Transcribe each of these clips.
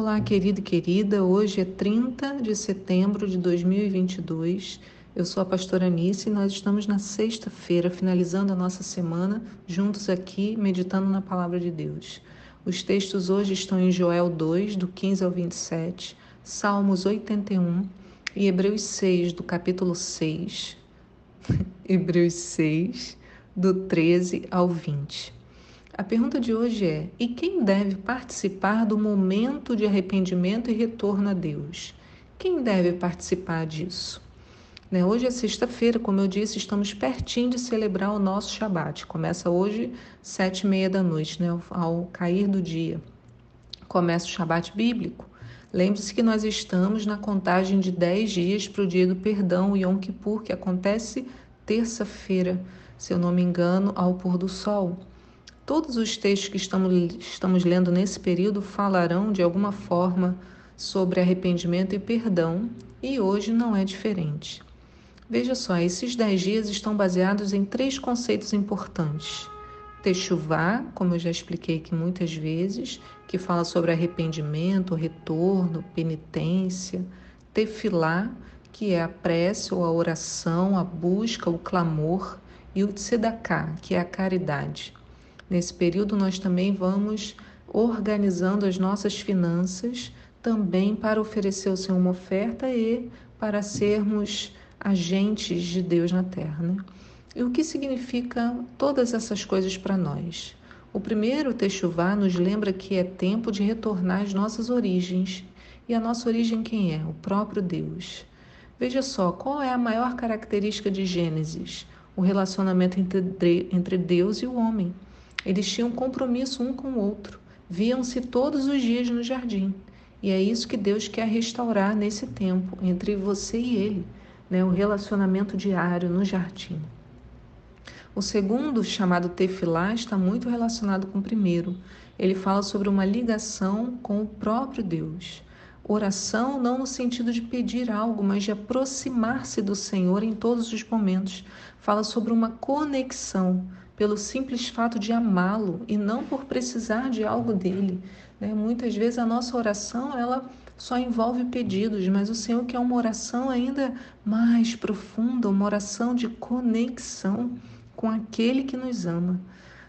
Olá, querido e querida. Hoje é 30 de setembro de 2022. Eu sou a pastora Anice e nós estamos na sexta-feira, finalizando a nossa semana, juntos aqui, meditando na palavra de Deus. Os textos hoje estão em Joel 2, do 15 ao 27, Salmos 81 e Hebreus 6, do capítulo 6. Hebreus 6, do 13 ao 20. A pergunta de hoje é: e quem deve participar do momento de arrependimento e retorno a Deus? Quem deve participar disso? Né? Hoje é sexta-feira, como eu disse, estamos pertinho de celebrar o nosso Shabat. Começa hoje, sete e meia da noite, né? ao cair do dia. Começa o Shabat bíblico. Lembre-se que nós estamos na contagem de dez dias para o dia do perdão, Yom Kippur, que acontece terça-feira, se eu não me engano, ao pôr do sol. Todos os textos que estamos, estamos lendo nesse período falarão de alguma forma sobre arrependimento e perdão, e hoje não é diferente. Veja só, esses dez dias estão baseados em três conceitos importantes. Techuvá, como eu já expliquei aqui muitas vezes, que fala sobre arrependimento, retorno, penitência. Tefilá, que é a prece ou a oração, a busca, o clamor. E o Tzedakah, que é a caridade. Nesse período, nós também vamos organizando as nossas finanças também para oferecer o Senhor uma oferta e para sermos agentes de Deus na terra. Né? E o que significa todas essas coisas para nós? O primeiro Techuvá nos lembra que é tempo de retornar às nossas origens. E a nossa origem quem é? O próprio Deus. Veja só, qual é a maior característica de Gênesis? O relacionamento entre, entre Deus e o homem. Eles tinham compromisso um com o outro, viam-se todos os dias no jardim. E é isso que Deus quer restaurar nesse tempo, entre você e Ele, né? o relacionamento diário no jardim. O segundo, chamado Tefilá, está muito relacionado com o primeiro. Ele fala sobre uma ligação com o próprio Deus. Oração não no sentido de pedir algo, mas de aproximar-se do Senhor em todos os momentos. Fala sobre uma conexão pelo simples fato de amá-lo e não por precisar de algo dele. Né? Muitas vezes a nossa oração ela só envolve pedidos, mas o Senhor quer uma oração ainda mais profunda, uma oração de conexão com aquele que nos ama.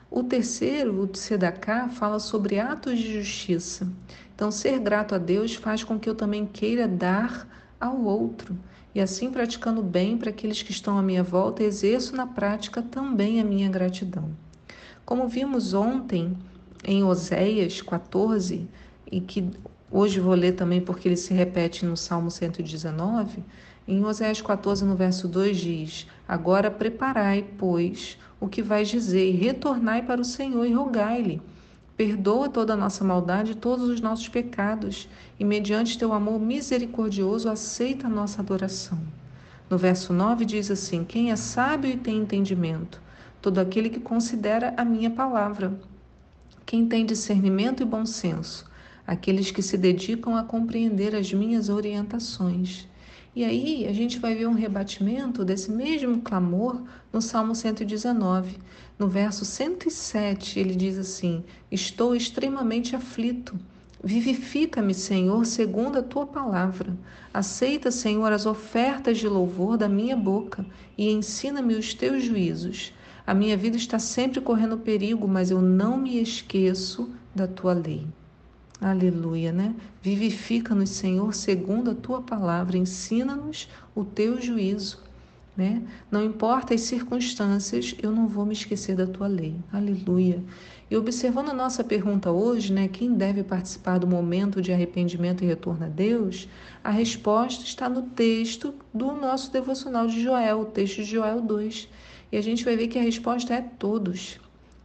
O terceiro, o Tzedakah, fala sobre atos de justiça. Então, ser grato a Deus faz com que eu também queira dar ao outro e assim praticando bem para aqueles que estão à minha volta, exerço na prática também a minha gratidão. Como vimos ontem em Oséias 14, e que hoje vou ler também porque ele se repete no Salmo 119, em Oséias 14, no verso 2 diz: Agora preparai, pois, o que vais dizer, e retornai para o Senhor e rogai-lhe Perdoa toda a nossa maldade e todos os nossos pecados, e mediante teu amor misericordioso aceita a nossa adoração. No verso 9 diz assim: Quem é sábio e tem entendimento? Todo aquele que considera a minha palavra. Quem tem discernimento e bom senso? Aqueles que se dedicam a compreender as minhas orientações. E aí a gente vai ver um rebatimento desse mesmo clamor no Salmo 119. No verso 107, ele diz assim: Estou extremamente aflito. Vivifica-me, Senhor, segundo a tua palavra. Aceita, Senhor, as ofertas de louvor da minha boca e ensina-me os teus juízos. A minha vida está sempre correndo perigo, mas eu não me esqueço da tua lei. Aleluia, né? Vivifica-nos, Senhor, segundo a tua palavra, ensina-nos o teu juízo, né? Não importa as circunstâncias, eu não vou me esquecer da tua lei. Aleluia. E observando a nossa pergunta hoje, né, quem deve participar do momento de arrependimento e retorno a Deus? A resposta está no texto do nosso devocional de Joel, o texto de Joel 2. E a gente vai ver que a resposta é todos.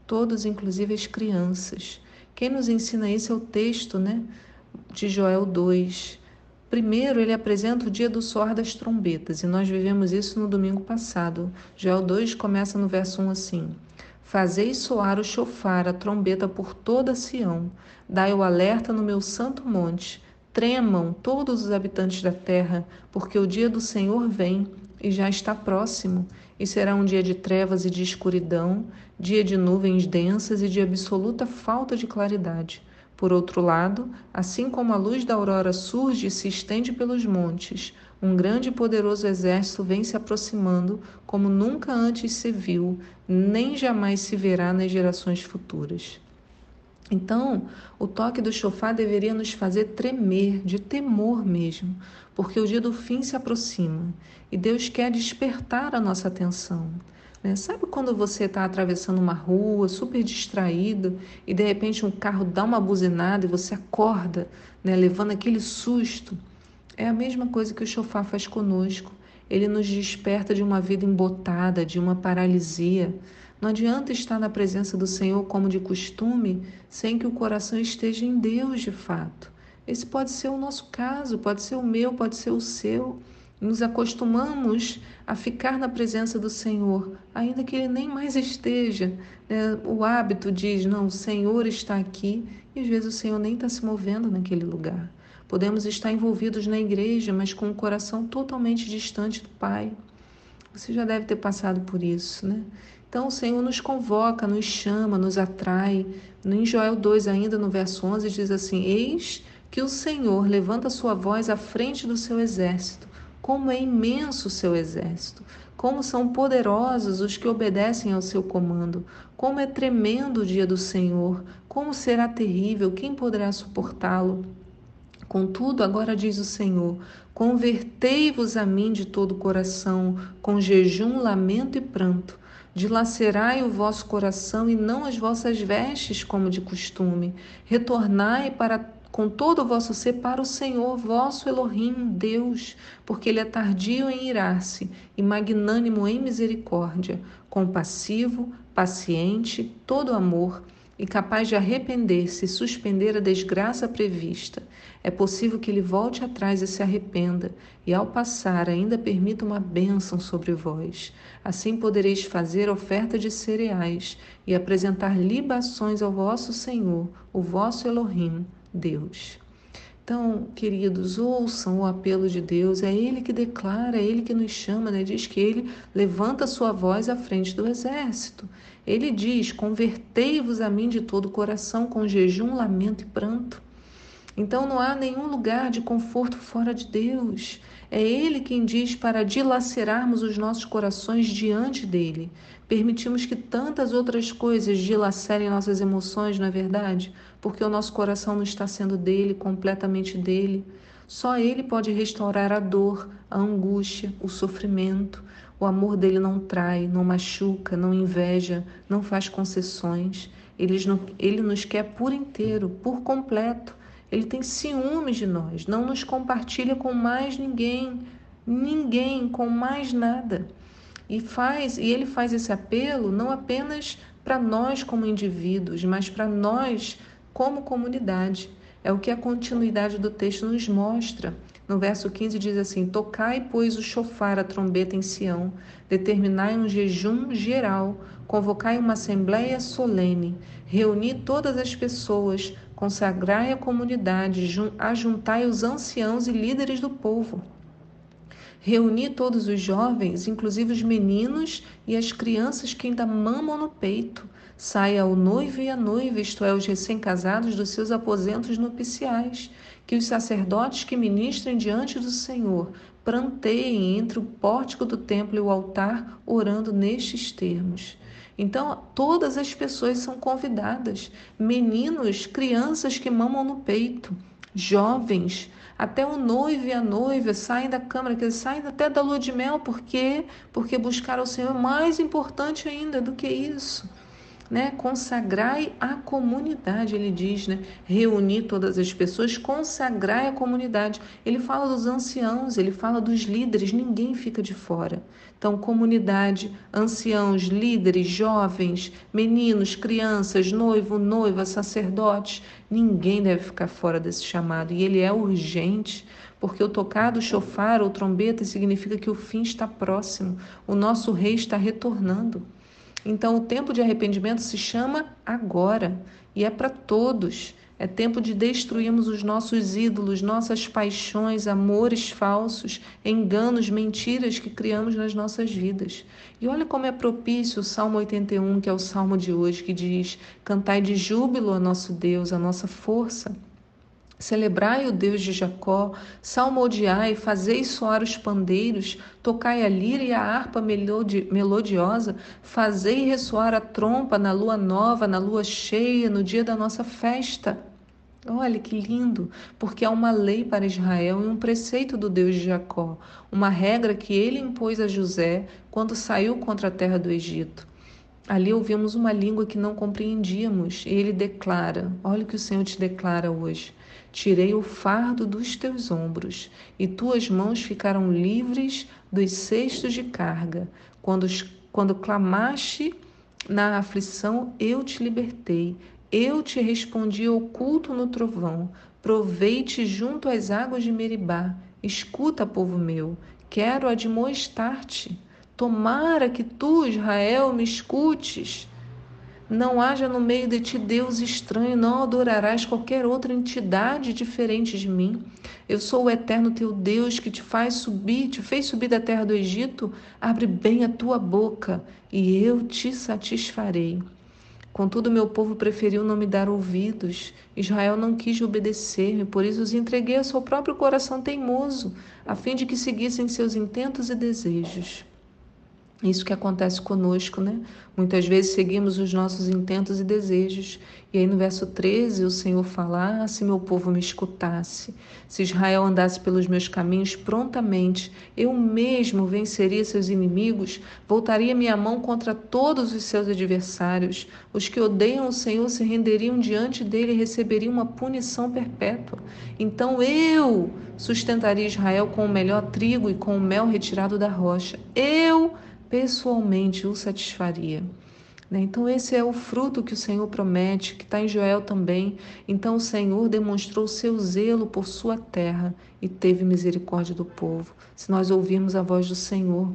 Todos, inclusive as crianças. Quem nos ensina isso é o texto né, de Joel 2. Primeiro, ele apresenta o dia do soar das trombetas, e nós vivemos isso no domingo passado. Joel 2 começa no verso 1 assim: Fazei soar o chofar, a trombeta por toda Sião, dai o alerta no meu santo monte. Tremam todos os habitantes da terra, porque o dia do Senhor vem e já está próximo, e será um dia de trevas e de escuridão, dia de nuvens densas e de absoluta falta de claridade, Por outro lado, assim como a luz da aurora surge e se estende pelos montes, um grande e poderoso exército vem se aproximando, como nunca antes se viu, nem jamais se verá nas gerações futuras. Então, o toque do chofar deveria nos fazer tremer, de temor mesmo, porque o dia do fim se aproxima e Deus quer despertar a nossa atenção. Né? Sabe quando você está atravessando uma rua super distraído e de repente um carro dá uma buzinada e você acorda, né, levando aquele susto? É a mesma coisa que o chofar faz conosco. Ele nos desperta de uma vida embotada, de uma paralisia. Não adianta estar na presença do Senhor como de costume, sem que o coração esteja em Deus de fato. Esse pode ser o nosso caso, pode ser o meu, pode ser o seu. Nos acostumamos a ficar na presença do Senhor, ainda que Ele nem mais esteja. Né? O hábito diz: não, o Senhor está aqui, e às vezes o Senhor nem está se movendo naquele lugar. Podemos estar envolvidos na igreja, mas com o coração totalmente distante do Pai. Você já deve ter passado por isso, né? Então o Senhor nos convoca, nos chama, nos atrai. Em Joel 2, ainda no verso 11, diz assim: Eis que o Senhor levanta sua voz à frente do seu exército. Como é imenso o seu exército! Como são poderosos os que obedecem ao seu comando! Como é tremendo o dia do Senhor! Como será terrível! Quem poderá suportá-lo? Contudo, agora diz o Senhor: Convertei-vos a mim de todo o coração, com jejum, lamento e pranto. Dilacerai o vosso coração e não as vossas vestes, como de costume. Retornai para com todo o vosso ser para o Senhor, vosso Elohim, Deus, porque ele é tardio em irar-se e magnânimo em misericórdia, compassivo, paciente, todo amor e capaz de arrepender-se e suspender a desgraça prevista, é possível que ele volte atrás e se arrependa, e ao passar ainda permita uma bênção sobre vós. Assim podereis fazer oferta de cereais e apresentar libações ao vosso Senhor, o vosso Elohim, Deus. Então, queridos, ouçam o apelo de Deus. É Ele que declara, é Ele que nos chama, né? diz que Ele levanta sua voz à frente do exército. Ele diz: Convertei-vos a mim de todo o coração, com jejum, lamento e pranto. Então não há nenhum lugar de conforto fora de Deus. É Ele quem diz para dilacerarmos os nossos corações diante dele. Permitimos que tantas outras coisas dilacerem nossas emoções, não é verdade? Porque o nosso coração não está sendo dele, completamente dele. Só Ele pode restaurar a dor, a angústia, o sofrimento. O amor dele não trai, não machuca, não inveja, não faz concessões. Ele, nos quer por inteiro, por completo. Ele tem ciúmes de nós, não nos compartilha com mais ninguém, ninguém, com mais nada. E faz, e ele faz esse apelo não apenas para nós como indivíduos, mas para nós como comunidade. É o que a continuidade do texto nos mostra. No verso 15 diz assim: Tocai, pois, o chofar, a trombeta em Sião, determinai um jejum geral, convocai uma assembléia solene, reuni todas as pessoas, consagrai a comunidade, ajuntai os anciãos e líderes do povo. Reuni todos os jovens, inclusive os meninos e as crianças que ainda mamam no peito. Saia o noivo e a noiva, isto é, os recém-casados, dos seus aposentos nupciais. Que os sacerdotes que ministrem diante do Senhor pranteiem entre o pórtico do templo e o altar, orando nestes termos. Então, todas as pessoas são convidadas: meninos, crianças que mamam no peito, jovens, até o noivo e a noiva saem da câmara, que eles saem até da lua de mel, por quê? Porque buscar o Senhor. É mais importante ainda do que isso né? Consagrai a comunidade, ele diz, né? Reunir todas as pessoas, consagrai a comunidade. Ele fala dos anciãos, ele fala dos líderes, ninguém fica de fora. Então, comunidade, anciãos, líderes, jovens, meninos, crianças, noivo, noiva, sacerdotes, ninguém deve ficar fora desse chamado. E ele é urgente, porque o tocar do chofar ou trombeta significa que o fim está próximo, o nosso rei está retornando. Então, o tempo de arrependimento se chama agora e é para todos. É tempo de destruirmos os nossos ídolos, nossas paixões, amores falsos, enganos, mentiras que criamos nas nossas vidas. E olha como é propício o Salmo 81, que é o salmo de hoje, que diz: Cantai de júbilo a nosso Deus, a nossa força. Celebrai o Deus de Jacó, salmodiai, fazei soar os pandeiros, tocai a lira e a harpa melodiosa, fazei ressoar a trompa na lua nova, na lua cheia, no dia da nossa festa. Olha que lindo, porque há uma lei para Israel e um preceito do Deus de Jacó, uma regra que ele impôs a José quando saiu contra a terra do Egito. Ali ouvimos uma língua que não compreendíamos, e ele declara: Olha o que o Senhor te declara hoje. Tirei o fardo dos teus ombros, e tuas mãos ficaram livres dos cestos de carga. Quando, quando clamaste na aflição, eu te libertei. Eu te respondi oculto no trovão. Provei-te junto às águas de Meribá. Escuta, povo meu, quero admoestar-te. Tomara que tu, Israel, me escutes. Não haja no meio de ti Deus estranho, não adorarás qualquer outra entidade diferente de mim. Eu sou o eterno teu Deus que te faz subir, te fez subir da terra do Egito. Abre bem a tua boca e eu te satisfarei. Contudo, meu povo preferiu não me dar ouvidos. Israel não quis obedecer-me, por isso os entreguei ao seu próprio coração teimoso, a fim de que seguissem seus intentos e desejos. Isso que acontece conosco, né? Muitas vezes seguimos os nossos intentos e desejos. E aí no verso 13, o Senhor fala: ah, se meu povo me escutasse, se Israel andasse pelos meus caminhos prontamente, eu mesmo venceria seus inimigos, voltaria minha mão contra todos os seus adversários. Os que odeiam o Senhor se renderiam diante dele e receberiam uma punição perpétua. Então eu sustentaria Israel com o melhor trigo e com o mel retirado da rocha. Eu pessoalmente o satisfaria. Né? Então, esse é o fruto que o Senhor promete, que está em Joel também. Então, o Senhor demonstrou seu zelo por sua terra e teve misericórdia do povo. Se nós ouvirmos a voz do Senhor,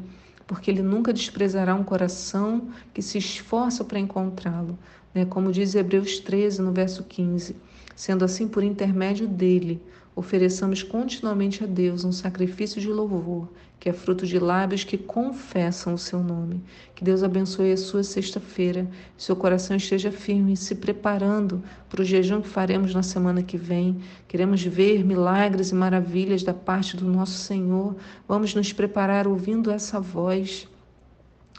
porque Ele nunca desprezará um coração que se esforça para encontrá-lo. Né? Como diz Hebreus 13, no verso 15. Sendo assim, por intermédio dele, ofereçamos continuamente a Deus um sacrifício de louvor, que é fruto de lábios que confessam o seu nome. Que Deus abençoe a sua sexta-feira, seu coração esteja firme, se preparando para o jejum que faremos na semana que vem. Queremos ver milagres e maravilhas da parte do nosso Senhor. Vamos nos preparar ouvindo essa voz.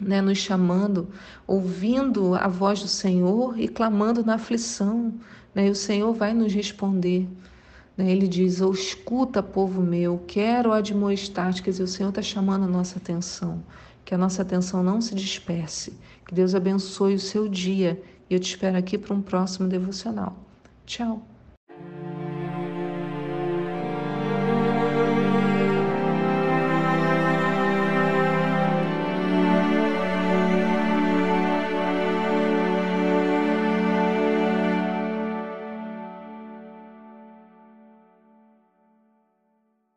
Né, nos chamando, ouvindo a voz do Senhor e clamando na aflição. Né, e o Senhor vai nos responder. Né? Ele diz: oh, escuta, povo meu, quero admoestar-te. Quer dizer, o Senhor está chamando a nossa atenção, que a nossa atenção não se disperse. Que Deus abençoe o seu dia. E eu te espero aqui para um próximo devocional. Tchau.